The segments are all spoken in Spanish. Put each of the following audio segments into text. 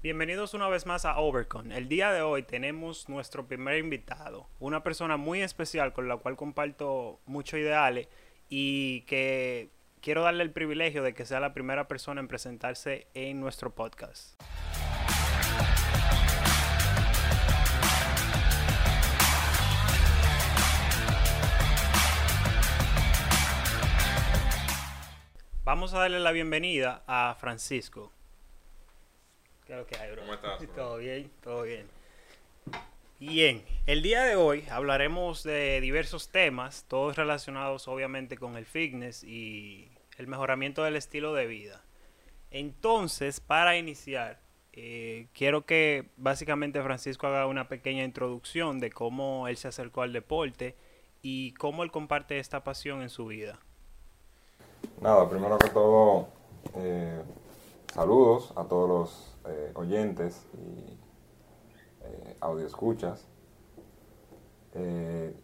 Bienvenidos una vez más a Overcon. El día de hoy tenemos nuestro primer invitado, una persona muy especial con la cual comparto muchos ideales y que quiero darle el privilegio de que sea la primera persona en presentarse en nuestro podcast. Vamos a darle la bienvenida a Francisco. ¿Qué es lo que hay, bro? ¿Cómo estás, bro? Todo bien, todo bien. Bien, el día de hoy hablaremos de diversos temas, todos relacionados obviamente con el fitness y el mejoramiento del estilo de vida. Entonces, para iniciar, eh, quiero que básicamente Francisco haga una pequeña introducción de cómo él se acercó al deporte y cómo él comparte esta pasión en su vida. Nada, primero que todo, eh, saludos a todos los eh, oyentes y eh, audioescuchas. Eh,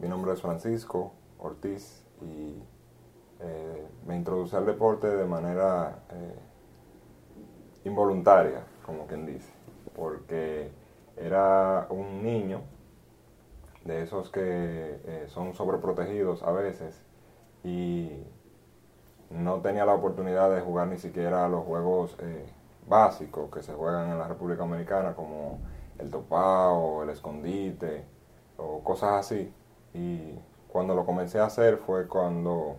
mi nombre es Francisco Ortiz y eh, me introducí al deporte de manera involuntaria, como quien dice, porque era un niño de esos que son sobreprotegidos a veces y no tenía la oportunidad de jugar ni siquiera los juegos eh, básicos que se juegan en la República Dominicana como el topao, el escondite o cosas así. Y cuando lo comencé a hacer fue cuando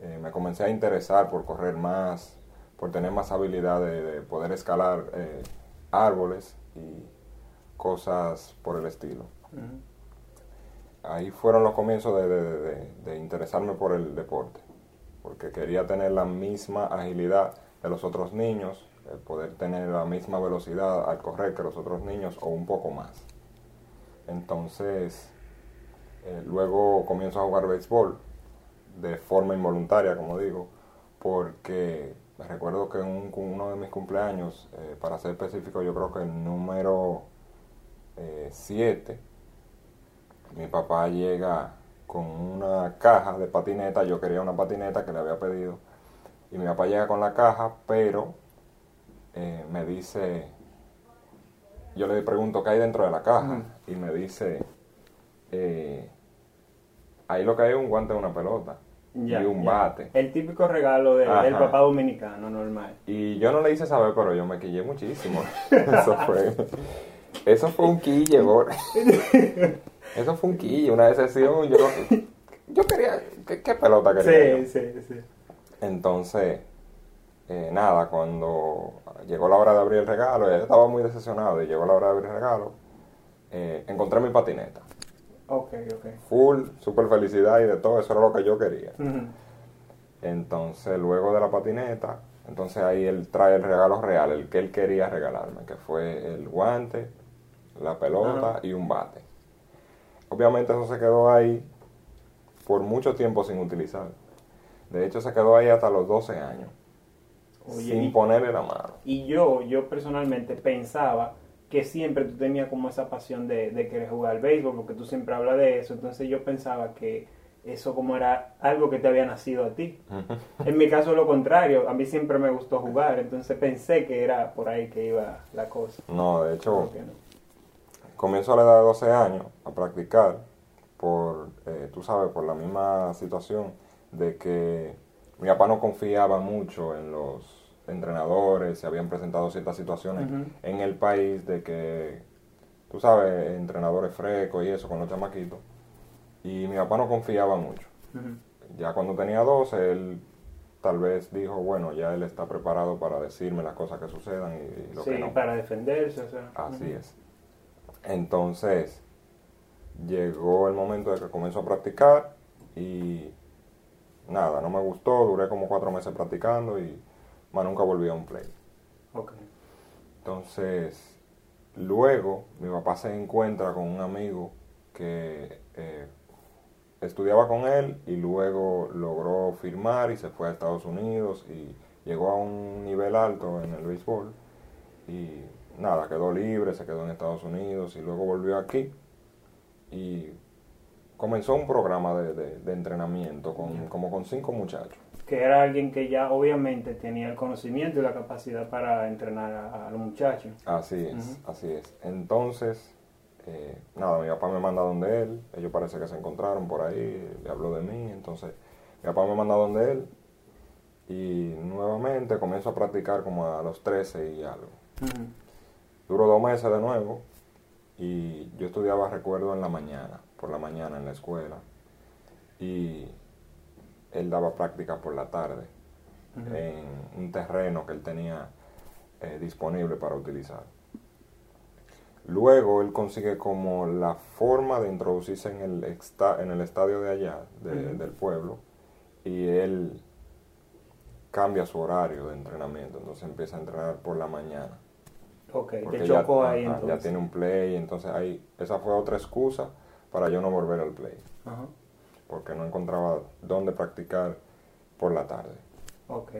eh, me comencé a interesar por correr más, por tener más habilidad de, de poder escalar eh, árboles y cosas por el estilo. Ahí fueron los comienzos de, de- de- de interesarme por el deporte, porque quería tener la misma agilidad de los otros niños, eh, poder tener la misma velocidad al correr que los otros niños o un poco más. Entonces, eh, luego comienzo a jugar béisbol de forma involuntaria, como digo, porque me recuerdo que en un- uno de mis cumpleaños, eh, para ser específico, yo creo que el número 7, mi papá llega con una caja de patineta, yo quería una patineta que le había pedido, y mi papá llega con la caja, pero eh, me dice, yo le pregunto qué hay dentro de la caja, y me dice, eh, ahí lo que hay es un guante de una pelota Ya, y un ya. bate. El típico regalo de- del papá dominicano, normal. Y yo no le hice saber, pero yo me quillé muchísimo. Eso fue. Eso fue un quille. Eso fue un quille, una decepción. Yo, yo quería. ¿Qué, qué pelota quería? yo? Sí, sí, sí. Entonces, eh, nada, cuando llegó la hora de abrir el regalo, ya estaba muy decepcionado y llegó la hora de abrir el regalo, eh, encontré mi patineta. Ok, ok. Full, super felicidad y de todo, eso era lo que yo quería. Entonces, luego de la patineta, entonces ahí él trae el regalo real, el que él quería regalarme, que fue el guante, la pelota y un bate. Obviamente eso se quedó ahí por mucho tiempo sin utilizar. De hecho, se quedó ahí hasta los 12 años, Oye, sin y- ponerle la mano. Y yo, yo personalmente pensaba que siempre tú tenías como esa pasión de, de querer jugar al béisbol, porque tú siempre hablas de eso, entonces yo pensaba que eso como era algo que te había nacido a ti. En mi caso lo contrario, a mí siempre me gustó jugar, entonces pensé que era por ahí que iba la cosa. No, de hecho, ¿Por qué no? Comienzo a la edad de 12 años a practicar por, eh, tú sabes, por la misma situación de que mi papá no confiaba mucho en los entrenadores, se habían presentado ciertas situaciones en el país de que, tú sabes, entrenadores frescos y eso con los chamaquitos. Y mi papá no confiaba mucho. Ya cuando tenía 12, él tal vez dijo, bueno, ya él está preparado para decirme las cosas que sucedan y, y lo Sí, que no. para defenderse, o sea. Así es. Entonces, llegó el momento de que comenzó a practicar y nada, no me gustó, duré como cuatro meses practicando y más nunca volví a un play. Ok. Entonces, luego mi papá se encuentra con un amigo que eh, estudiaba con él y luego logró firmar y se fue a Estados Unidos y llegó a un nivel alto en el béisbol y nada, quedó libre, se quedó en Estados Unidos y luego volvió aquí y comenzó un programa de, de- de entrenamiento con, como con cinco muchachos. Que era alguien que ya obviamente tenía el conocimiento y la capacidad para entrenar a, a los muchachos. Así es, así es. Entonces, eh, nada, mi papá me manda donde él, ellos parece que se encontraron por ahí, le habló de mí, entonces mi papá me manda donde él y nuevamente comienzo a practicar como a los 13 y algo. Duró dos meses de nuevo y yo estudiaba, recuerdo, en la mañana, por la mañana en la escuela y él daba prácticas por la tarde en un terreno que él tenía eh, disponible para utilizar. Luego él consigue como la forma de introducirse en el, esta- en el estadio de allá, de- del pueblo, y él cambia su horario de entrenamiento, entonces empieza a entrenar por la mañana. Ok, Porque te ya- chocó ahí ajá, entonces. ya tiene un play, entonces ahí, esa fue otra excusa para yo no volver al play, Ajá. porque no encontraba dónde practicar por la tarde. Ok.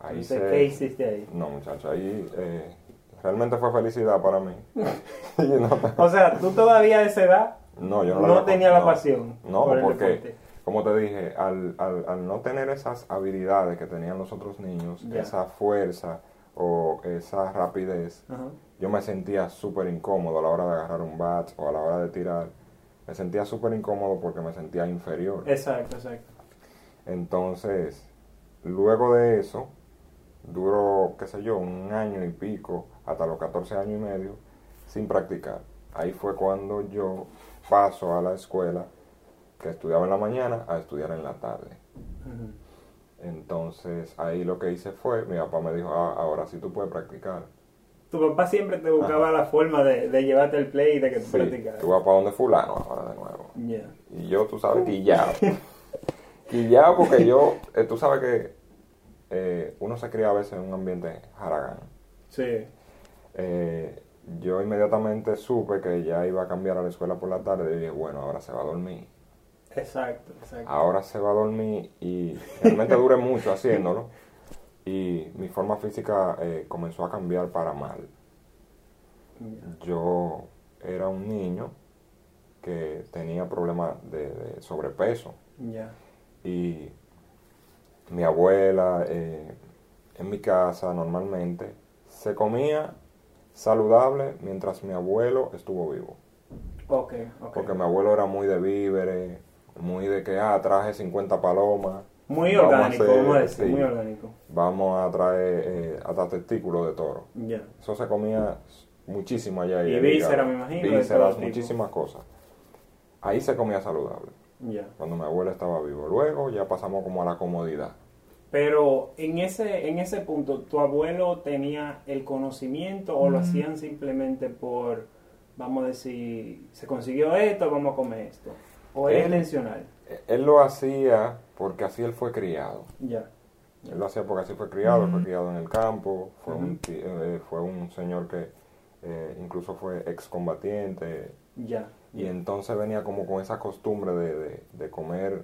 Ahí Entonces, se- ¿qué hiciste ahí? No, muchacho, ahí eh, realmente fue felicidad para mí. No, O sea, tú todavía a esa edad no, yo no, no, la tenía la pasión. No, por porque, como te dije, al, al, al no tener esas habilidades que tenían los otros niños, Ya. esa fuerza o esa rapidez, Ajá. yo me sentía súper incómodo a la hora de agarrar un bat o a la hora de tirar. Me sentía súper incómodo porque me sentía inferior. Exacto, exacto. Entonces, luego de eso, duró, qué sé yo, un año y pico, hasta los 14 años y medio, sin practicar. Ahí fue cuando yo paso a la escuela, que estudiaba en la mañana, a estudiar en la tarde. Entonces, ahí lo que hice fue, mi papá me dijo, ah, ahora sí tú puedes practicar. Tu papá siempre te buscaba la forma de, de llevarte el play y de que tú Sí, practicaras. tú vas para donde fulano ahora de nuevo. Ya. Y yo, tú sabes, quillado. quillado porque yo, eh, tú sabes que eh, uno se cría a veces en un ambiente jaragán. Sí. Eh, yo inmediatamente supe que ya iba a cambiar a la escuela por la tarde y dije, bueno, ahora se va a dormir. Exacto, exacto. Ahora se va a dormir y realmente duré mucho haciéndolo y mi forma física eh, comenzó a cambiar para mal. Yo era un niño que tenía problemas de- de sobrepeso. Ya. y mi abuela eh, en mi casa normalmente se comía saludable mientras mi abuelo estuvo vivo. Ok, ok. Porque mi abuelo era muy de víveres, muy de que, ah, traje 50 palomas. Muy vamos a orgánico, hacer- vamos a decir, sí, muy orgánico. Vamos a traer eh, hasta testículos de toro. Ya. Eso se comía muchísimo allá. Y vísceras, me imagino, Vísceras, muchísimas cosas. Ahí se comía saludable, cuando mi abuelo estaba vivo. Luego ya pasamos como a la comodidad. Pero en ese, en ese punto, ¿tu abuelo tenía el conocimiento o lo hacían simplemente por, vamos a decir, se consiguió esto, vamos a comer esto? ¿O era Él- intencional? Él lo hacía porque así él fue criado. Ya. Él lo hacía porque así fue criado, él fue criado en el campo, fue, un, eh, fue un señor que eh, incluso fue excombatiente Ya. y entonces venía como con esa costumbre de, de- de comer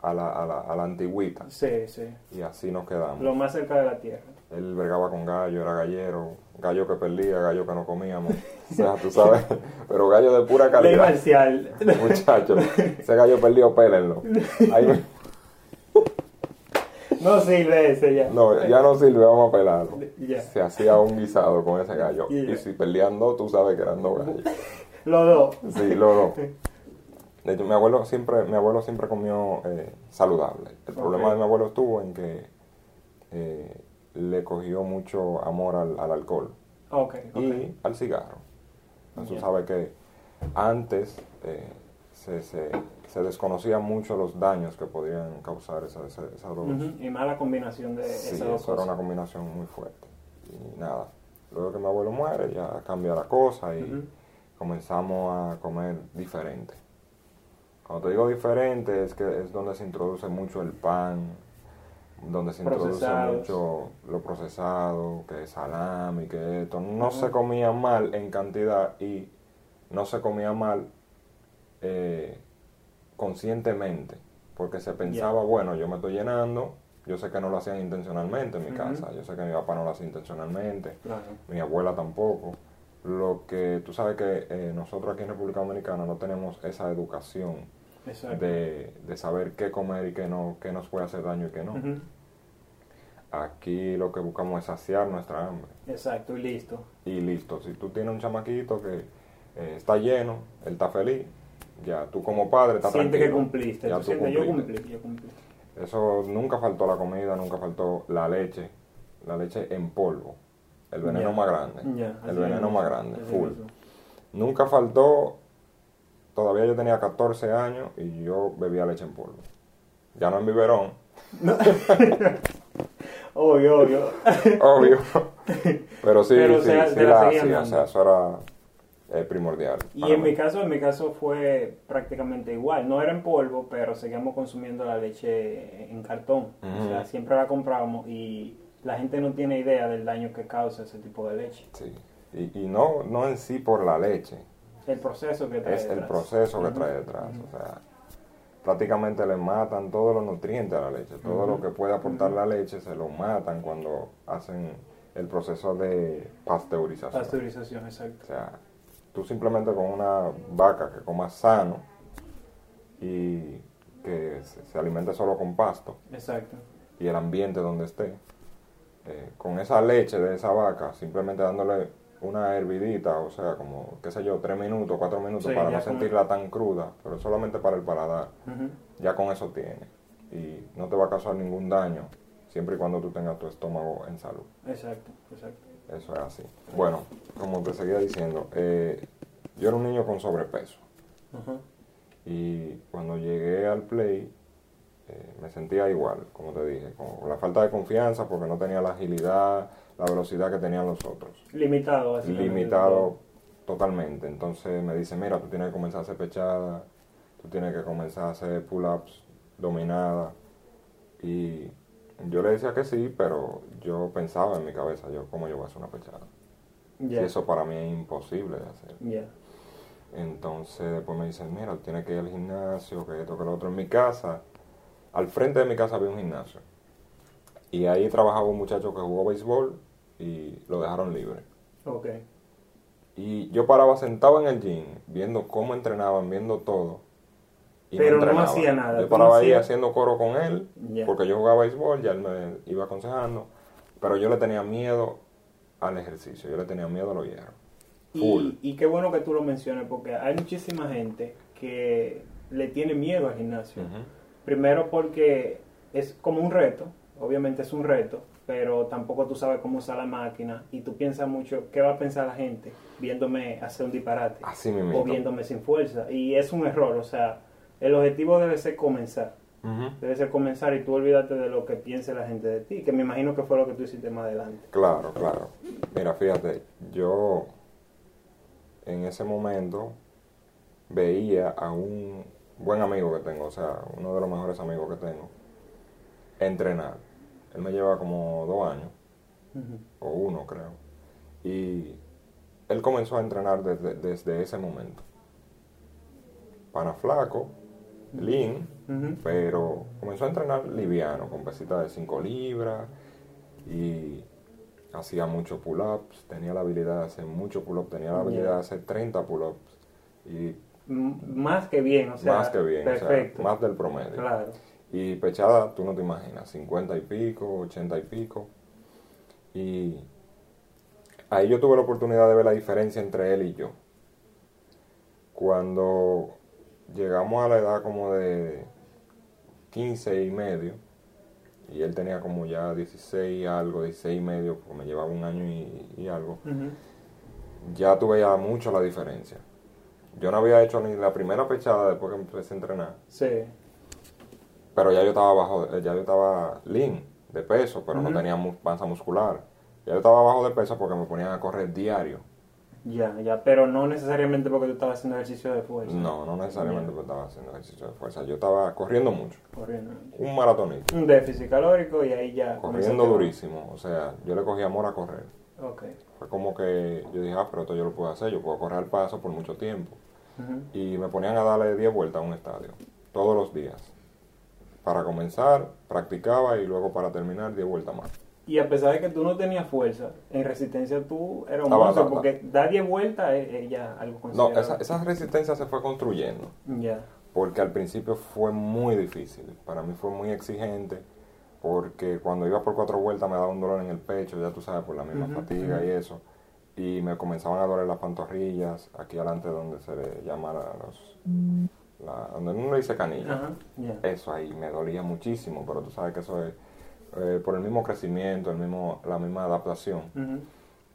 a la, a, la, a la antigüita Sí, sí. y así nos quedamos. Lo más cerca de la tierra. Él vergaba con gallo, era gallero, gallo que perdía, gallo que no comíamos, o sea, tú sabes, pero gallo de pura calidad. marcial. Muchachos, ese gallo perdido, pélenlo. Ahí no sirve ese ya. No, ya no sirve, vamos a pelarlo. Se hacía un guisado con ese gallo. Y si perdían dos, tú sabes que eran dos gallos. Los dos. Sí, los dos. De hecho, mi abuelo siempre, mi abuelo siempre comió eh, saludable. El problema de mi abuelo estuvo en que eh, le cogió mucho amor al, al alcohol y al cigarro. Entonces, sabe que antes eh, se, se, se desconocían mucho los daños que podrían causar esa- esa- Ujú, Y mala combinación de Sí, esas dos eso era una combinación muy fuerte. Y nada, luego que mi abuelo muere, ya cambia la cosa y comenzamos a comer diferente. Cuando te digo diferente, es que es donde se introduce mucho el pan, donde se introduce mucho lo procesado, que es salami, que esto. No se comía mal en cantidad y no se comía mal eh, conscientemente, porque se pensaba, bueno, yo me estoy llenando, yo sé que no lo hacían intencionalmente en mi casa, yo sé que mi papá no lo hacía intencionalmente, Claro. mi abuela tampoco. Lo que tú sabes que eh, nosotros aquí en República Dominicana no tenemos esa educación. De, de saber qué comer y qué no, qué nos puede hacer daño y qué no. Aquí lo que buscamos es saciar nuestra hambre. Exacto, y listo. Y listo, si tú tienes un chamaquito que eh, está lleno, él está feliz, ya tú como padre estás Siente que tranquilo. cumpliste. Ya tú yo cumplí, yo cumplí. Eso nunca faltó la comida, nunca faltó la leche, la leche en polvo, el veneno más grande, el veneno más grande, full. Nunca faltó, todavía yo tenía 14 años y yo bebía leche en polvo. Ya no en biberón, Obvio, obvio. obvio, pero sí, Pero sí, sí la hacía, o sea, eso era eh, primordial. Y en mí. mi caso, en mi caso fue prácticamente igual. No era en polvo, pero seguíamos consumiendo la leche en cartón. O sea, siempre la comprábamos y la gente no tiene idea del daño que causa ese tipo de leche. Sí. Y, y no, no en sí por la leche, El proceso que trae es el proceso que trae detrás. O sea, prácticamente le matan todos los nutrientes a la leche. Todo lo que puede aportar la leche se lo matan cuando hacen el proceso de pasteurización. Pasteurización, exacto. O sea, tú simplemente con una vaca que coma sano y que se, se alimente solo con pasto Exacto. y el ambiente donde esté, eh, con esa leche de esa vaca, simplemente dándole una hervidita, o sea, como, qué sé yo, tres minutos, cuatro minutos Sí, para no sentirla tan cruda, pero solamente para el paladar, ya con eso tiene. Y no te va a causar ningún daño, siempre y cuando tú tengas tu estómago en salud. Exacto, exacto. Eso es así. Bueno, como te seguía diciendo, eh, yo era un niño con sobrepeso. Y cuando llegué al play, eh, me sentía igual, como te dije, con la falta de confianza porque no tenía la agilidad, la velocidad que tenían los otros. Limitado, básicamente. Limitado totalmente. Entonces me dice, mira, tú tienes que comenzar a hacer pechada, tú tienes que comenzar a hacer pull-ups, dominada. Y yo le decía que sí, pero yo pensaba en mi cabeza, yo, ¿cómo yo voy a hacer una pechada? Y eso para mí es imposible de hacer. Entonces después me dicen, mira, tienes que ir al gimnasio, que esto, que lo otro. En mi casa, al frente de mi casa había un gimnasio. Y ahí trabajaba un muchacho que jugó béisbol y lo dejaron libre. Ok. Y yo paraba sentado en el gym, viendo cómo entrenaban, viendo todo. Y Pero no entrenaba. hacía nada, Yo paraba no ahí haciendo coro con él, porque yo jugaba béisbol, ya él me iba aconsejando. Pero yo le tenía miedo al ejercicio, yo le tenía miedo a los hierros. Y, y qué bueno que tú lo menciones, porque hay muchísima gente que le tiene miedo al gimnasio. Primero porque es como un reto, obviamente es un reto, pero tampoco tú sabes cómo usar la máquina y tú piensas mucho qué va a pensar la gente viéndome hacer un disparate Así o viéndome sin fuerza. Y es un error, o sea, el objetivo debe ser comenzar. Debe ser comenzar y tú olvídate de lo que piense la gente de ti, que me imagino que fue lo que tú hiciste más adelante. Claro, claro. Mira, fíjate, yo en ese momento veía a un buen amigo que tengo, o sea, uno de los mejores amigos que tengo, entrenar. Él me lleva como dos años, o uno creo. Y él comenzó a entrenar desde, desde ese momento. Pana flaco, lean, pero comenzó a entrenar liviano, con pesitas de 5 libras y hacía muchos pull-ups, tenía la habilidad de hacer muchos pull-ups, tenía la habilidad de hacer 30 pull-ups y Más que bien, o sea, más que bien, o sea, perfecto. más del promedio. Claro. Y pechada, tú no te imaginas, 50 y pico, 80 y pico. Y ahí yo tuve la oportunidad de ver la diferencia entre él y yo. Cuando llegamos a la edad como de 15 y medio, y él tenía como ya 16 y algo, 16 y medio, porque me llevaba un año y, y algo, ya tuve ya mucho la diferencia. Yo no había hecho ni la primera pechada después que empecé a entrenar. Sí. Pero ya yo estaba bajo, ya yo estaba lean de peso, pero no tenía panza muscular. Ya yo estaba bajo de peso porque me ponían a correr diario. Ya, ya, pero no necesariamente porque tú estabas haciendo ejercicio de fuerza. No, no necesariamente porque estaba haciendo ejercicio de fuerza. Yo estaba corriendo mucho. Corriendo. Un maratonista. Un déficit calórico y ahí ya. Corriendo durísimo. O sea, yo le cogí amor a correr. Ok. Fue como que yo dije, ah, pero esto yo lo puedo hacer. Yo puedo correr al paso por mucho tiempo. Y me ponían a darle 10 vueltas a un estadio. Todos los días. Para comenzar, practicaba y luego para terminar 10 vueltas más. Y a pesar de que tú no tenías fuerza, en resistencia tú eras un monstruo, porque dar 10 vueltas es, es ya algo No, considerable. esa, esa resistencia se fue construyendo. Ya. porque al principio fue muy difícil. Para mí fue muy exigente porque cuando iba por cuatro vueltas me daba un dolor en el pecho, ya tú sabes, por la misma fatiga y eso. Y me comenzaban a doler las pantorrillas, aquí adelante donde se le llama la- los... la- donde uno le dice canilla. Eso ahí me dolía muchísimo, pero tú sabes que eso es eh, por el mismo crecimiento, el mismo, la misma adaptación,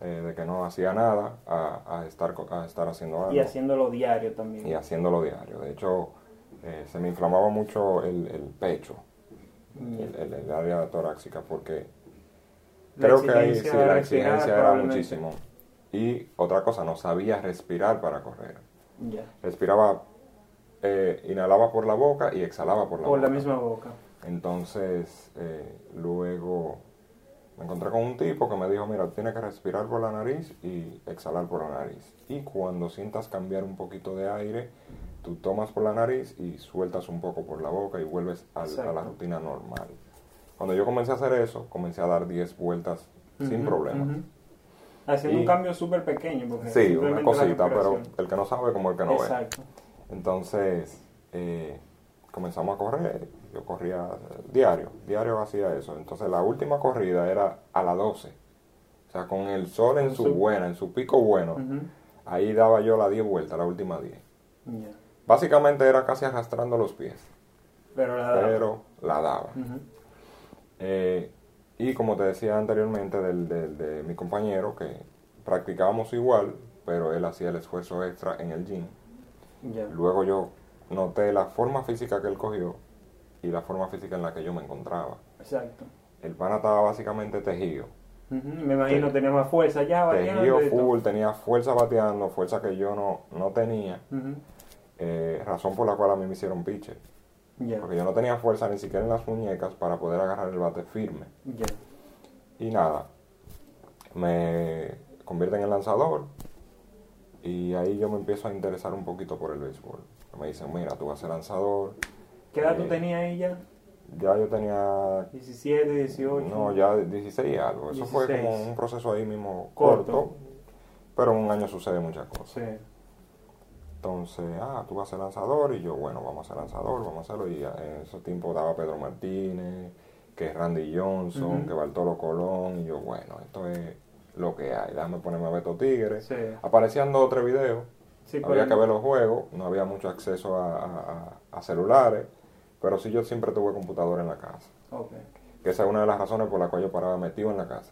eh, de que no hacía nada a, a estar, a estar haciendo algo Y haciéndolo diario también. y haciéndolo diario. De hecho, eh, se me inflamaba mucho el, el pecho, Ya. el, el- el área torácica, porque La creo que ahí sí, la exigencia era muchísimo. Y otra cosa, no sabía respirar para correr. Respiraba, eh, inhalaba por la boca y exhalaba por la Por boca. la misma boca. Entonces, eh, luego me encontré con un tipo que me dijo, mira, tienes que respirar por la nariz y exhalar por la nariz. Y cuando sientas cambiar un poquito de aire, tú tomas por la nariz y sueltas un poco por la boca y vuelves al- a la rutina normal. Cuando yo comencé a hacer eso, comencé a dar 10 vueltas sin problemas. Haciendo Y- un cambio súper pequeño. Porque Sí, una la cosita, pero el que no sabe como el que no ve. Exacto. Entonces, eh, comenzamos a correr. Yo corría diario, diario hacía eso. Entonces, la última corrida era a las 12. O sea, con el sol en su su- buena, en su pico bueno. Ahí daba yo las 10 vueltas, la última 10. Ya. Básicamente era casi arrastrando los pies, Pero la daba. pero la daba. Eh, y como te decía anteriormente del, del- de mi compañero, que practicábamos igual, pero él hacía el esfuerzo extra en el gym. Luego yo noté la forma física que él cogió y la forma física en la que yo me encontraba. Exacto. El pana estaba básicamente tejido. Me imagino Sí. tenía más fuerza ya bateando Tejido full, tenía fuerza bateando, fuerza que yo no, no tenía. Eh, razón por la cual a mí me hicieron pitcher. Porque yo no tenía fuerza ni siquiera en las muñecas para poder agarrar el bate firme. Ya. Y nada, me convierten en lanzador y ahí yo me empiezo a interesar un poquito por el béisbol. Me dicen, mira, tú vas a ser lanzador. ¿Qué edad tú Eh, tenías ahí ya? Yo tenía 17, 18. No, ya 16 y algo. Eso fue 16. como un proceso ahí mismo Corto. corto. pero en un año sucede muchas cosas. Sí. Entonces, ah, tú vas a ser lanzador y yo, bueno, vamos a ser lanzador, vamos a hacerlo. Y en esos tiempos daba Pedro Martínez, que Randy Johnson, Ujú. que Bartolo Colón. Y yo, bueno, esto es lo que hay. Déjame ponerme a Beto Tigre. Sí. Aparecían dos o tres videos. Sí, había que ver los juegos. No había mucho acceso a, a- celulares. Pero sí yo siempre tuve computadora en la casa. Ok. Que esa es una de las razones por las cuales yo paraba metido en la casa.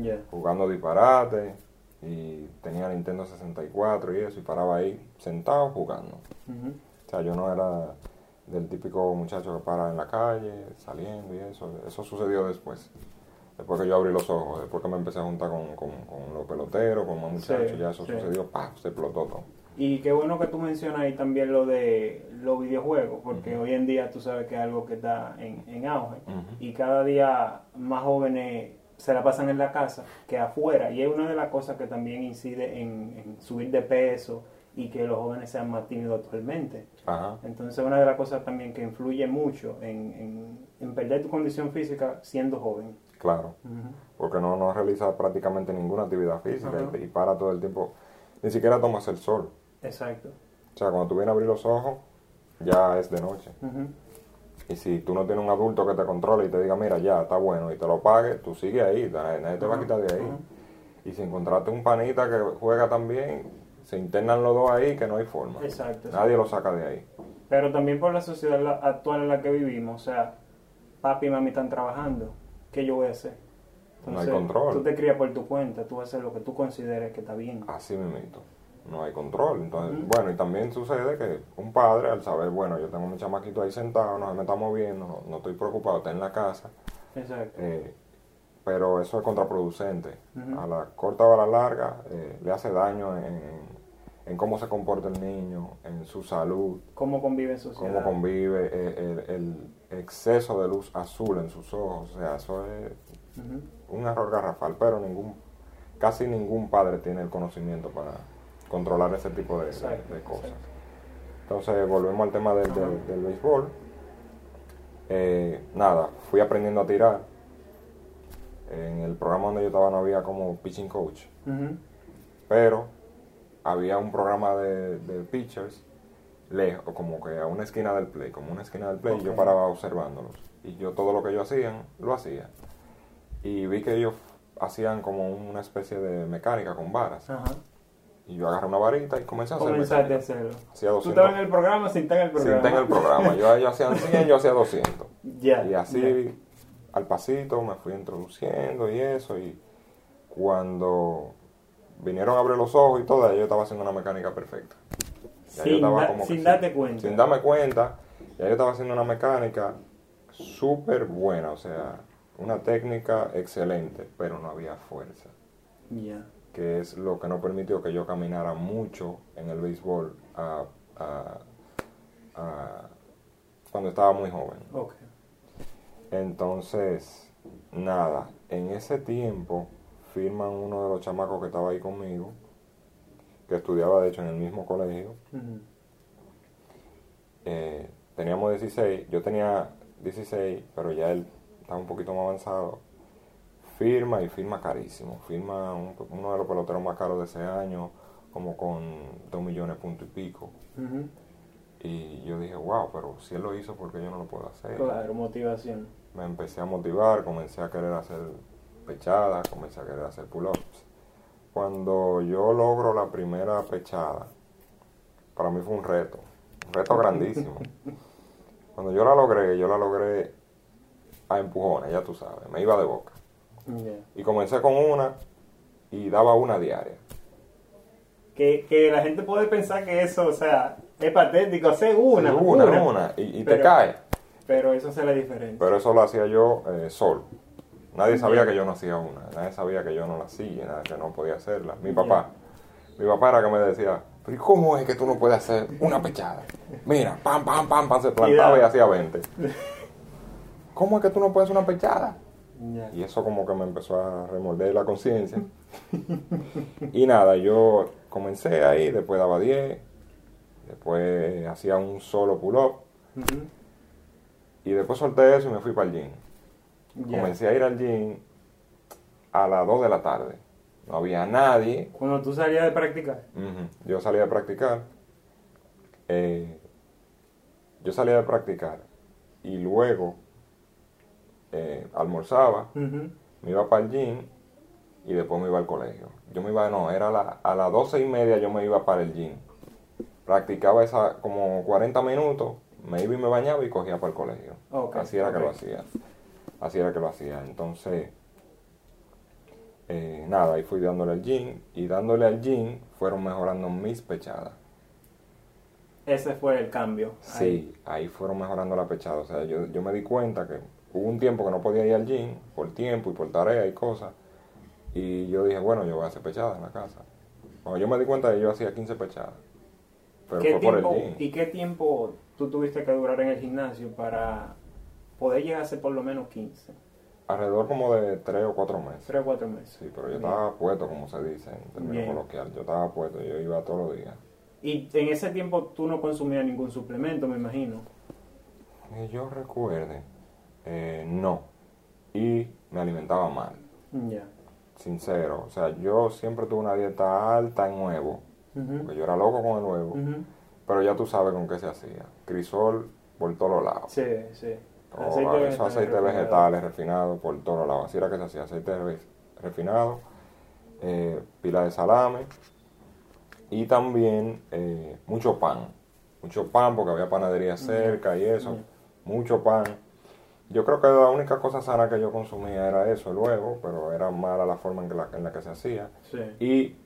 Ya. jugando disparate y tenía Nintendo 64 y eso y paraba ahí sentado jugando. O sea, yo no era del típico muchacho que para en la calle, saliendo y eso. Eso sucedió después. Después que yo abrí los ojos, después que me empecé a juntar con, con- con los peloteros, con más muchachos, Sí, ya eso sí. sucedió, ¡paf! se explotó todo. Y qué bueno que tú mencionas ahí también lo de los videojuegos, porque hoy en día tú sabes que es algo que está en, en auge y cada día más jóvenes se la pasan en la casa que afuera y es una de las cosas que también incide en, en subir de peso y que los jóvenes sean más tímidos actualmente. Ajá, Entonces una de las cosas también que influye mucho en, en- en perder tu condición física siendo joven. claro. Porque no, no realiza prácticamente ninguna actividad física y, y para todo el tiempo. Ni siquiera tomas el sol. Exacto. O sea, cuando tú vienes a abrir los ojos, ya es de noche. Y si tú no tienes un adulto que te controle y te diga, mira, ya, está bueno, y te lo pague, tú sigues ahí, nadie, te va a quitar de ahí. Y si encontraste un panita que juega también, se internan los dos ahí, que no hay forma. Exacto, Nadie lo saca de ahí. Pero también por la sociedad actual en la que vivimos, o sea, papi y mami están trabajando, ¿qué yo voy a hacer? No hay control. Tú te crías por tu cuenta, tú vas a hacer lo que tú consideres que está bien. Así mismito. No hay control. Entonces, bueno, y también sucede que un padre, al saber, bueno, yo tengo mi chamaquito ahí sentado, no se me está moviendo, no, no estoy preocupado, está en la casa, Exacto. eh, pero eso es contraproducente. A la corta o a la larga eh, le hace daño en, en- cómo se comporta el niño, en su salud, ¿Cómo convive en sociedad? cómo convive, eh, el, el exceso de luz azul en sus ojos. O sea, eso es un error garrafal, pero ningún, casi ningún padre tiene el conocimiento para controlar ese tipo de, de- Exacto, de cosas. Entonces, volvemos al tema del, del- béisbol. Eh, nada, fui aprendiendo a tirar. En el programa donde yo estaba no había como pitching coach, pero había un programa de, de pitchers lejos, como que a una esquina del play, como una esquina del play, y yo paraba observándolos. Y yo todo lo que ellos hacían, lo hacía. Y vi que ellos hacían como una especie de mecánica con varas. Ajá. Y yo agarré una varita y comencé a hacer Comenzaste a hacerlo. Hacía Tú 200. estabas en el programa sin estar en el sin programa. estar en el programa. Yo, ellos hacían 100, yo hacía 200. Ya. Y así, al pasito, me fui introduciendo y eso. Y cuando vinieron a abrir los ojos y todo, yo estaba haciendo una mecánica perfecta. Ya yo Sin, estaba da- como sin darte cuenta. Sin darme cuenta, ya yo estaba haciendo una mecánica súper buena, o sea, una técnica excelente, pero no había fuerza, Ya. Que es lo que no permitió que yo caminara mucho en el béisbol a- a- a- cuando estaba muy joven. Entonces, nada, en ese tiempo firman uno de los chamacos que estaba ahí conmigo, que estudiaba de hecho en el mismo colegio. Eh, teníamos 16, yo tenía 16, pero ya él estaba un poquito más avanzado. Firma y firma carísimo, firma un- uno de los peloteros más caros de ese año, como con 2 millones punto y pico. Y yo dije, wow, pero si él lo hizo, ¿por qué yo no lo puedo hacer? Claro, motivación. me empecé a motivar, comencé a querer hacer pechadas, comencé a querer hacer pull-ups. Cuando yo logro la primera pechada, para mí fue un reto, un reto grandísimo. Cuando yo la logré, yo la logré a empujones, ya tú sabes, me iba de boca. Y comencé con una y daba una diaria. Que, que la gente puede pensar que eso, o sea, es patético, hacer una, Sí, una, una, una, y, y te cae. Pero eso hace la diferencia. Pero eso lo hacía yo eh, solo. Nadie sabía que yo no hacía una, nadie sabía que yo no la hacía, nada, que no podía hacerla. Mi papá, mi papá era que me decía, pero ¿y cómo es que tú no puedes hacer una pechada? Mira, pam, pam, pam, pam, se plantaba y Cuidado. hacía 20. ¿Cómo es que tú no puedes hacer una pechada? Y eso como que me empezó a remorder la conciencia. y nada, yo comencé ahí, después daba 10, después hacía un solo pull-up, y después solté eso y me fui para el gym. Comencé a ir al gym a las 2 de la tarde. No había nadie. Cuando tú salías de practicar. Yo salía de practicar. eh, yo salía de practicar y luego eh, almorzaba, me iba para el gym y después me iba al colegio. Yo me iba, no, era a, la- a las 12 y media yo me iba para el gym. Practicaba esa como 40 minutos, me iba y me bañaba y cogía para el colegio. Así era que lo hacía. Así era que lo hacía. Entonces, eh, nada, ahí fui dándole al gym y dándole al gym fueron mejorando mis pechadas. Ese fue el cambio. Sí, ahí fueron mejorando la pechada. O sea, yo, yo me di cuenta que hubo un tiempo que no podía ir al gym por tiempo y por tarea y cosas. Y yo dije, bueno, yo voy a hacer pechadas en la casa. Cuando yo me di cuenta de yo hacía 15 pechadas. Pero ¿Qué fue por el tiempo, gym. ¿Y qué tiempo tú tuviste que durar en el gimnasio para poder llegar a ser por lo menos 15? Alrededor como de 3 o 4 meses. 3 o 4 meses. Sí, pero yo Bien. estaba puesto, como se dice en términos Bien. coloquial. Yo estaba puesto, yo iba todos los días. Y en ese tiempo tú no consumías ningún suplemento, me imagino. Que yo recuerde, eh, no. Y me alimentaba mal, Ya. sincero. O sea, yo siempre tuve una dieta alta en huevo, porque yo era loco con el huevo. Pero ya tú sabes con qué se hacía. Crisol por todos lados. Sí, sí. Aceite Oh, vegetal aceites refinado. vegetales refinados por todos lados. Así era que se hacía. Aceite re- refinado, eh, pila de salame y también eh, mucho pan. Mucho pan porque había panadería cerca y eso. Mucho pan. Yo creo que la única cosa sana que yo consumía era eso, el huevo, pero era mala la forma en la, en la que se hacía. Sí. Y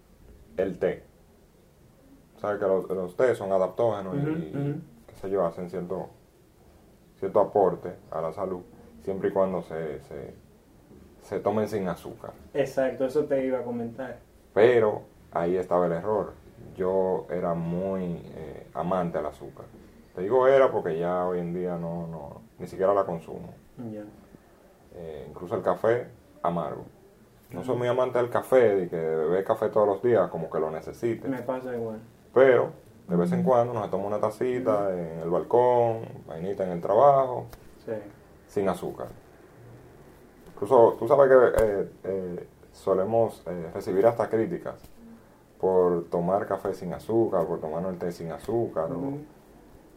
el té. Sabes que los, los té son adaptógenos y, y, ujú. qué sé yo, hacen cierto, cierto aporte a la salud, siempre y cuando se, se, se tomen sin azúcar. Exacto, eso te iba a comentar. Pero ahí estaba el error. Yo era muy eh, amante al azúcar. Te digo era porque ya hoy en día no, no ni siquiera la consumo. Ya. Eh, incluso el café amargo. No soy muy amante del café, de que beber café todos los días, como que lo necesite. Me pasa igual. Pero de vez en cuando nos tomamos una tacita en el balcón, vainita en el trabajo, Sí. sin azúcar. Incluso tú sabes que eh, eh, solemos eh, recibir hasta críticas por tomar café sin azúcar, por tomar el té sin azúcar. o-.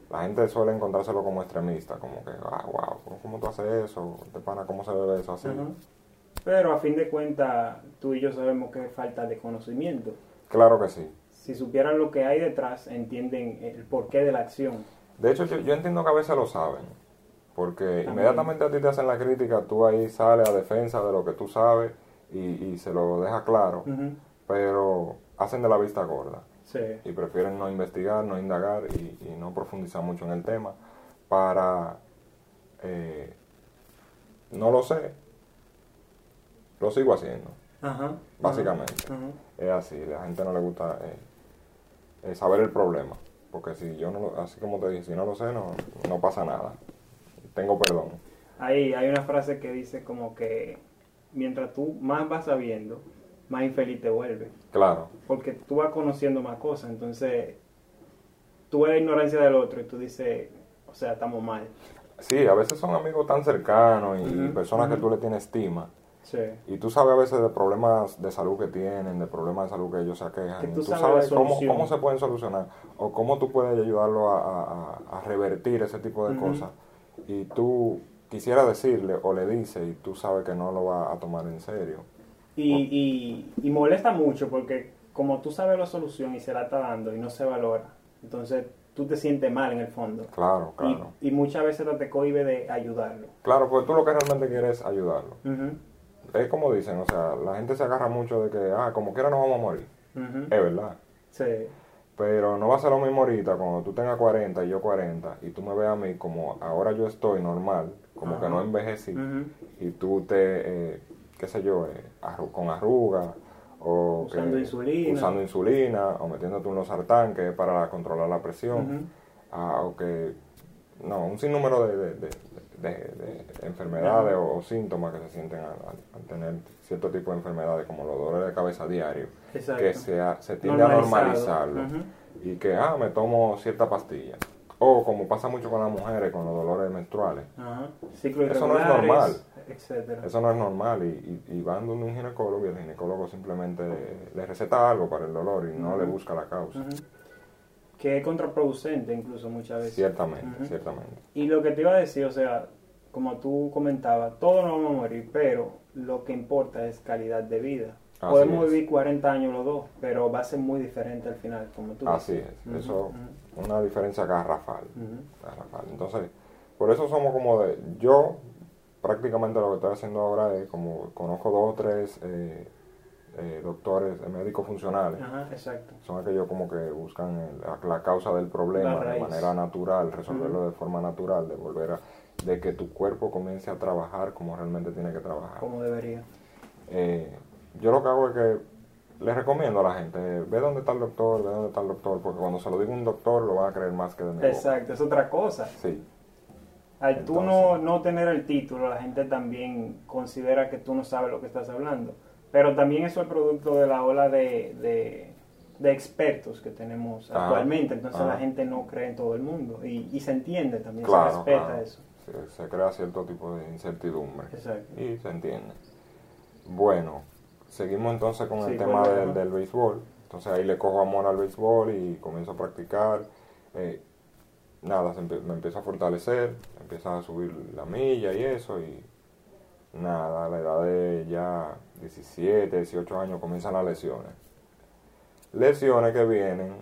la gente suele encontrárselo como extremista, como que, ah, wow, ¿cómo tú haces eso? ¿Te pana cómo se bebe eso así? Pero a fin de cuentas, tú y yo sabemos que es falta de conocimiento. Claro que sí. Si supieran lo que hay detrás, entienden el porqué de la acción. De hecho, yo, yo entiendo que a veces lo saben, porque También. inmediatamente a ti te hacen la crítica, tú ahí sales a defensa de lo que tú sabes y, y se lo dejas claro, pero hacen de la vista gorda Sí. y prefieren no investigar, no indagar y, y no profundizar mucho en el tema para, eh, no lo sé, lo sigo haciendo, Ajá. básicamente. Ajá. Es así, la gente no le gusta eh, eh, saber el problema, porque si yo no lo, así como te dije, si no lo sé, no, no pasa nada. Tengo perdón. Ahí hay una frase que dice como que mientras tú más vas sabiendo, más infeliz te vuelves. Claro, Porque tú vas conociendo más cosas. Entonces, tú ves la ignorancia del otro y tú dices, o sea, estamos mal. sí, a veces son amigos tan cercanos y, personas que tú le tienes estima. Sí. Y tú sabes a veces de problemas de salud que tienen, de problemas de salud que ellos se aquejan. Que y tú tú sabes cómo, cómo se pueden solucionar o cómo tú puedes ayudarlo a, a- a- a revertir ese tipo de cosas. Y tú quisieras decirle o le dices y tú sabes que no lo va a tomar en serio. Y, y, y molesta mucho porque como tú sabes la solución y se la está dando y no se valora, entonces tú te sientes mal en el fondo. Claro, claro. Y, y muchas veces te cohibe de ayudarlo. Claro, pues tú lo que realmente quieres es ayudarlo. Es como dicen, o sea, la gente se agarra mucho de que, ah, como quiera nos vamos a morir. Es verdad. Sí. Pero no va a ser lo mismo ahorita cuando tú tengas 40 y yo 40 y tú me veas a mí como ahora yo estoy normal, como que no envejecí y tú te, eh, qué sé yo, eh, arru- con arrugas o Usando que- insulina. usando insulina o metiéndote un losartán que es para controlar la presión ah, o que no un sinnúmero de, de, de- de- de enfermedades o, o síntomas que se sienten al, tener cierto tipo de enfermedades como los dolores de cabeza diarios que se, se tiende a normalizarlo y que ah me tomo cierta pastilla o como pasa mucho con las mujeres con los dolores menstruales Ajá. Eso no es normal. Etcétera. eso no es normal y, y, y van donde un ginecólogo y el ginecólogo simplemente le receta algo para el dolor y no le busca la causa. Que es contraproducente incluso muchas veces. ciertamente ciertamente Y lo que te iba a decir, o sea, como tú comentabas, todos nos vamos a morir, pero lo que importa es calidad de vida. Así Podemos es. vivir 40 años los dos, pero va a ser muy diferente al final, como tú Así dices. es, eso una diferencia garrafal, garrafal. Entonces, por eso somos como de, yo prácticamente lo que estoy haciendo ahora es como conozco dos o tres eh, eh, doctores, eh, médicos funcionales, Ajá, exacto. son aquellos como que buscan el- la, la causa del problema de manera natural, resolverlo de forma natural, de volver a, de que tu cuerpo comience a trabajar como realmente tiene que trabajar. Como debería. Eh, yo lo que hago es que les recomiendo a la gente, ve dónde está el doctor, ve dónde está el doctor, porque cuando se lo diga un doctor lo van a creer más que de boca. Exacto, es otra cosa. Sí, Al tú no, no tener el título, la gente también considera que tú no sabes lo que estás hablando. Pero también eso es producto de la ola de, de, de expertos que tenemos Ajá, actualmente. Entonces la gente no cree en todo el mundo. Y, y se entiende también, claro, se respeta claro. eso. Se, se crea cierto tipo de incertidumbre Exacto. y se entiende. Bueno, seguimos entonces con Sí, el tema del, del béisbol. Entonces ahí le cojo amor al béisbol y comienzo a practicar. Eh, nada, me empiezo a fortalecer, empieza a subir la milla y eso y nada, a la edad de ya 17, 18 años comienzan las lesiones. Lesiones que vienen,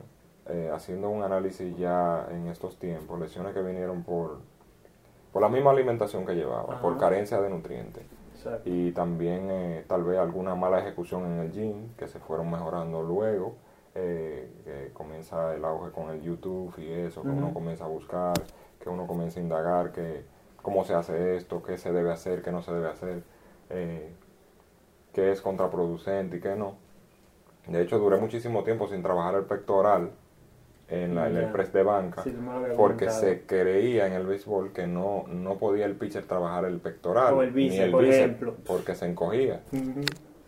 eh, haciendo un análisis ya en estos tiempos, lesiones que vinieron por, por la misma alimentación que llevaba, Ajá. por carencia de nutrientes Exacto. y también eh, tal vez alguna mala ejecución en el gym que se fueron mejorando luego eh, que comienza el auge con el YouTube y eso que uno comienza a buscar que uno comienza a indagar que cómo se hace esto qué se debe hacer qué no se debe hacer eh, qué es contraproducente y qué no de hecho duré muchísimo tiempo sin trabajar el pectoral en, la- en el press de banca Sí, porque comentado. se creía en el béisbol que no, no podía el pitcher trabajar el pectoral O el bíceps, ni el por bíceps ejemplo. porque se encogía.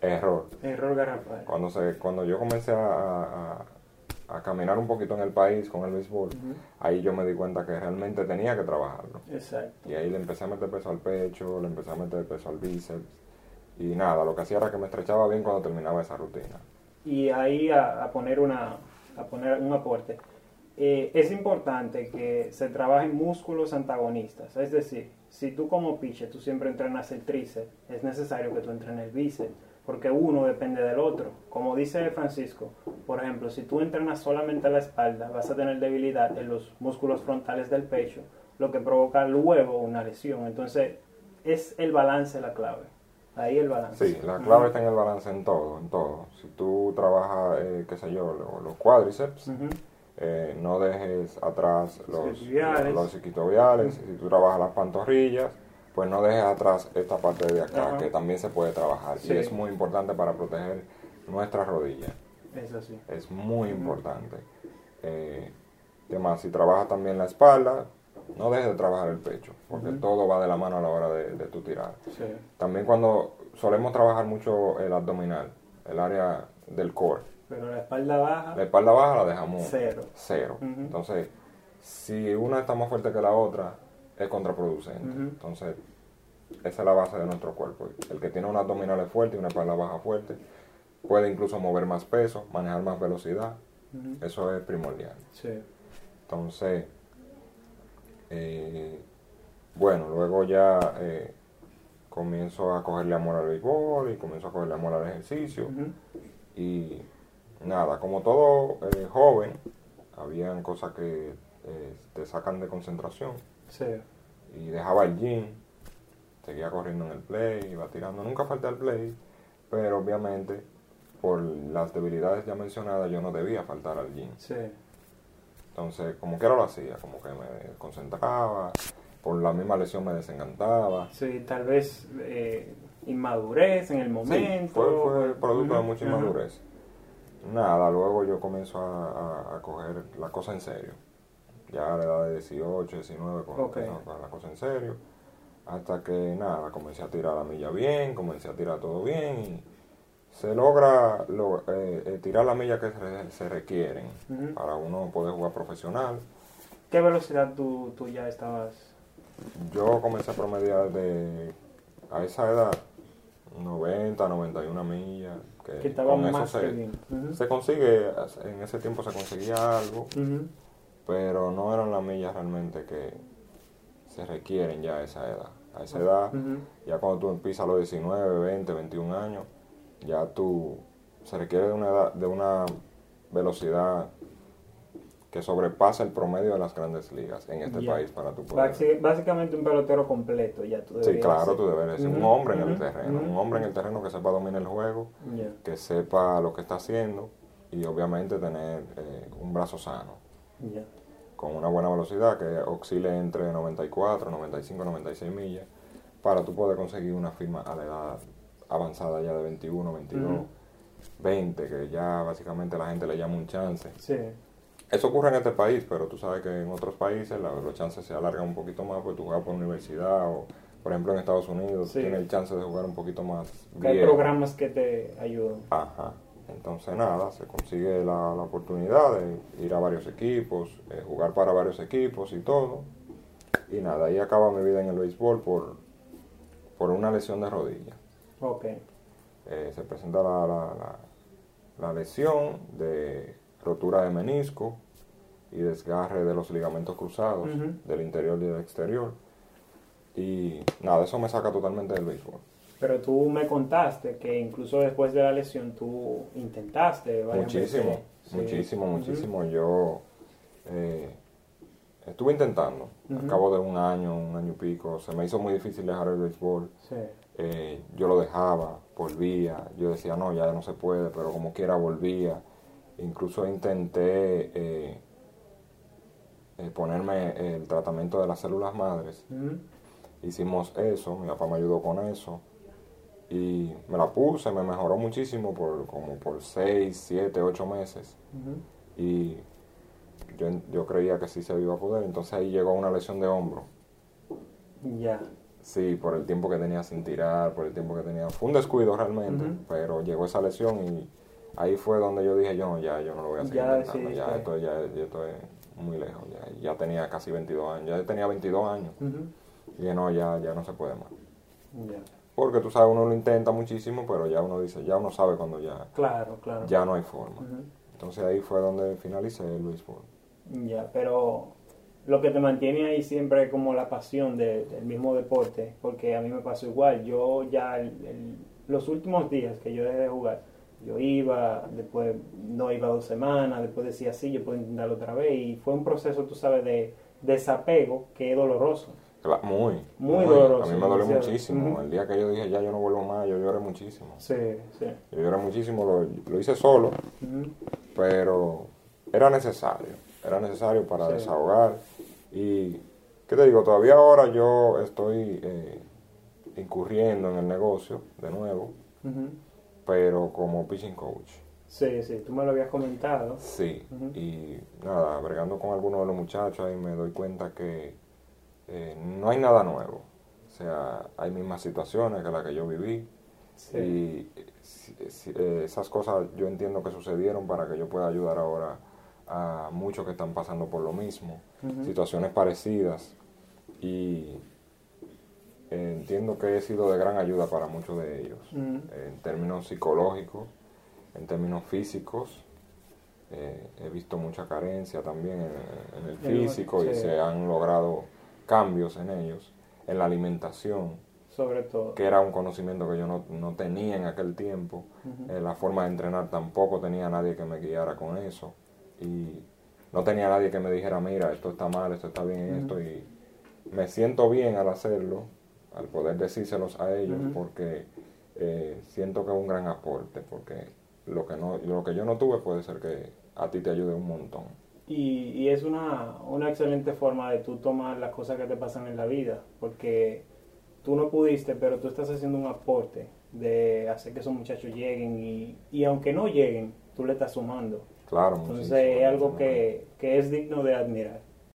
Error. Error garrafal. Cuando se cuando yo comencé a, a- a caminar un poquito en el país con el béisbol, ahí yo me di cuenta que realmente tenía que trabajarlo. Exacto. Y ahí le empecé a meter peso al pecho, le empecé a meter peso al bíceps. Y nada, lo que hacía era que me estrechaba bien cuando terminaba esa rutina. Y ahí a, a poner una a poner un aporte. eh, es importante que se trabajen músculos antagonistas. Es decir, si tú como pitcher tú siempre entrenas el tríceps, es necesario que tú entrenes el bíceps, porque uno depende del otro. Como dice Francisco, por ejemplo, si tú entrenas solamente la espalda, vas a tener debilidad en los músculos frontales del pecho, lo que provoca luego una lesión. Entonces, es el balance la clave. Ahí el balance. Sí, la clave está en el balance en todo, en todo. Si tú trabajas, eh, qué sé yo, los, los cuádriceps, eh, no dejes atrás los, los isquiotibiales. Si tú trabajas las pantorrillas, pues no dejes atrás esta parte de acá, que también se puede trabajar. Y es muy importante para proteger nuestras rodillas. Es así. Es muy importante. Eh, más? Si trabajas también la espalda, no dejes de trabajar el pecho, porque todo va de la mano a la hora de, tu tirar. También cuando solemos trabajar mucho el abdominal, el área del core. Pero la espalda baja. La espalda baja la dejamos cero. Cero. Entonces, si una está más fuerte que la otra, es contraproducente. Entonces, esa es la base de nuestro cuerpo. El que tiene un abdominal fuerte y una espalda baja fuerte, puede incluso mover más peso, manejar más velocidad. Eso es primordial. Entonces, eh, bueno, luego ya eh, comienzo a cogerle amor al béisbol y comienzo a cogerle amor al ejercicio. Y nada, como todo eh, joven, habían cosas que te sacan de concentración. Y dejaba el gym, seguía corriendo en el play, iba tirando. Nunca falté al play, pero obviamente por las debilidades ya mencionadas yo no debía faltar al gym. Entonces, como quiera lo hacía, como que me concentraba, por la misma lesión me desencantaba. Sí, tal vez eh, inmadurez en el momento. fue, producto de mucha inmadurez. Nada, luego yo comienzo a, coger la cosa en serio. Ya a la edad de 18, 19, coger la cosa en serio. Hasta que nada, comencé a tirar la milla bien, comencé a tirar todo bien y se logra eh, eh, tirar la milla que se, requieren para uno poder jugar profesional. ¿Qué velocidad tú, tú, ya estabas? Yo comencé a promediar de a esa edad 90, 91 millas. Que, estaba más se, se consigue, en ese tiempo se conseguía algo, pero no eran las millas realmente que se requieren ya a esa edad. A esa edad, ya cuando tú empiezas a los 19, 20, 21 años, ya tú se requiere de una, de una velocidad que sobrepasa el promedio de las grandes ligas en este país para tu poder. Básicamente un pelotero completo, ya tú Sí, claro, tú deberes un hombre en el terreno, un hombre en el terreno que sepa dominar el juego, que sepa lo que está haciendo y obviamente tener eh, un brazo sano. Con una buena velocidad que oscile entre 94, 95, 96 millas para tú poder conseguir una firma a la edad avanzada ya de 21, 22, 20, que ya básicamente la gente le llama un chance. Sí. Eso ocurre en este país, pero tú sabes que en otros países los chances se alargan un poquito más, porque tú juegas por universidad o, por ejemplo, en Estados Unidos tienes el chance de jugar un poquito más. Hay programas que te ayudan. Ajá. Entonces, nada, se consigue la, oportunidad de ir a varios equipos, eh, jugar para varios equipos y todo. Y nada, ahí acaba mi vida en el béisbol por, por una lesión de rodilla. Okay. Eh, se presenta la, lesión de rotura de menisco y desgarre de los ligamentos cruzados del interior y del exterior. Y nada, eso me saca totalmente del béisbol. Pero tú me contaste que incluso después de la lesión tú intentaste Muchísimo, muchísimo, muchísimo. Yo eh, estuve intentando. Al cabo de un año, un año y pico, se me hizo muy difícil dejar el béisbol. Sí. Eh, yo lo dejaba, volvía, yo decía, no, ya no se puede, pero como quiera volvía. Incluso intenté eh, eh, ponerme el tratamiento de las células madres. Hicimos eso, mi papá me ayudó con eso. Y me la puse, me mejoró muchísimo por como por 6, 7, 8 meses. Y yo, yo creía que sí se iba a poder. Entonces ahí llegó una lesión de hombro. Ya. Sí, por el tiempo que tenía sin tirar, por el tiempo que tenía. Fue un descuido realmente, pero llegó esa lesión y ahí fue donde yo dije, yo no, ya, yo no lo voy a seguir ya, intentando, ya, esto, ya, esto es muy lejos, ya, ya tenía casi 22 años, ya tenía 22 años. Y dije, no, ya, ya no se puede más. Porque tú sabes, uno lo intenta muchísimo, pero ya uno dice, ya uno sabe cuando ya, claro, claro. ya no hay forma. Entonces ahí fue donde finalicé el béisbol. Ya, pero lo que te mantiene ahí siempre es como la pasión de- del mismo deporte, porque a mí me pasó igual. Yo ya el- el- los últimos días que yo dejé de jugar, yo iba, después no iba dos semanas, después decía sí, yo puedo intentarlo otra vez, y fue un proceso, tú sabes, de desapego que es doloroso. Muy, Muy doloroso, A mí me dolió muchísimo. El día que yo dije ya yo no vuelvo más, yo lloré muchísimo. Sí, sí. Yo lloré muchísimo, lo, lo hice solo, pero era necesario. Era necesario para Sí. desahogar. Y, ¿qué te digo? Todavía ahora yo estoy eh, incurriendo en el negocio de nuevo, pero como pitching coach. Sí, sí, tú me lo habías comentado. Sí, y nada, bregando con algunos de los muchachos ahí me doy cuenta que eh, no hay nada nuevo. O sea, hay mismas situaciones que las que yo viví. Sí. Y eh, eh, esas cosas yo entiendo que sucedieron para que yo pueda ayudar ahora a muchos que están pasando por lo mismo, situaciones parecidas. Y eh, entiendo que he sido de gran ayuda para muchos de ellos, en términos psicológicos, en términos físicos. Eh, he visto mucha carencia también en, en el físico y se han logrado cambios en ellos, en la alimentación Sobre todo. que era un conocimiento que yo no, no tenía en aquel tiempo. Eh, la forma de entrenar tampoco tenía nadie que me guiara con eso. Y no tenía nadie que me dijera, mira, esto está mal, esto está bien, esto. Y me siento bien al hacerlo, al poder decírselos a ellos, porque eh, siento que es un gran aporte, porque lo que, no, lo que yo no tuve puede ser que a ti te ayude un montón. Y, y es una, una excelente forma de tú tomar las cosas que te pasan en la vida, porque tú no pudiste, pero tú estás haciendo un aporte de hacer que esos muchachos lleguen y, y aunque no lleguen, tú le estás sumando. Claro, Entonces es algo que, que es digno de admirar.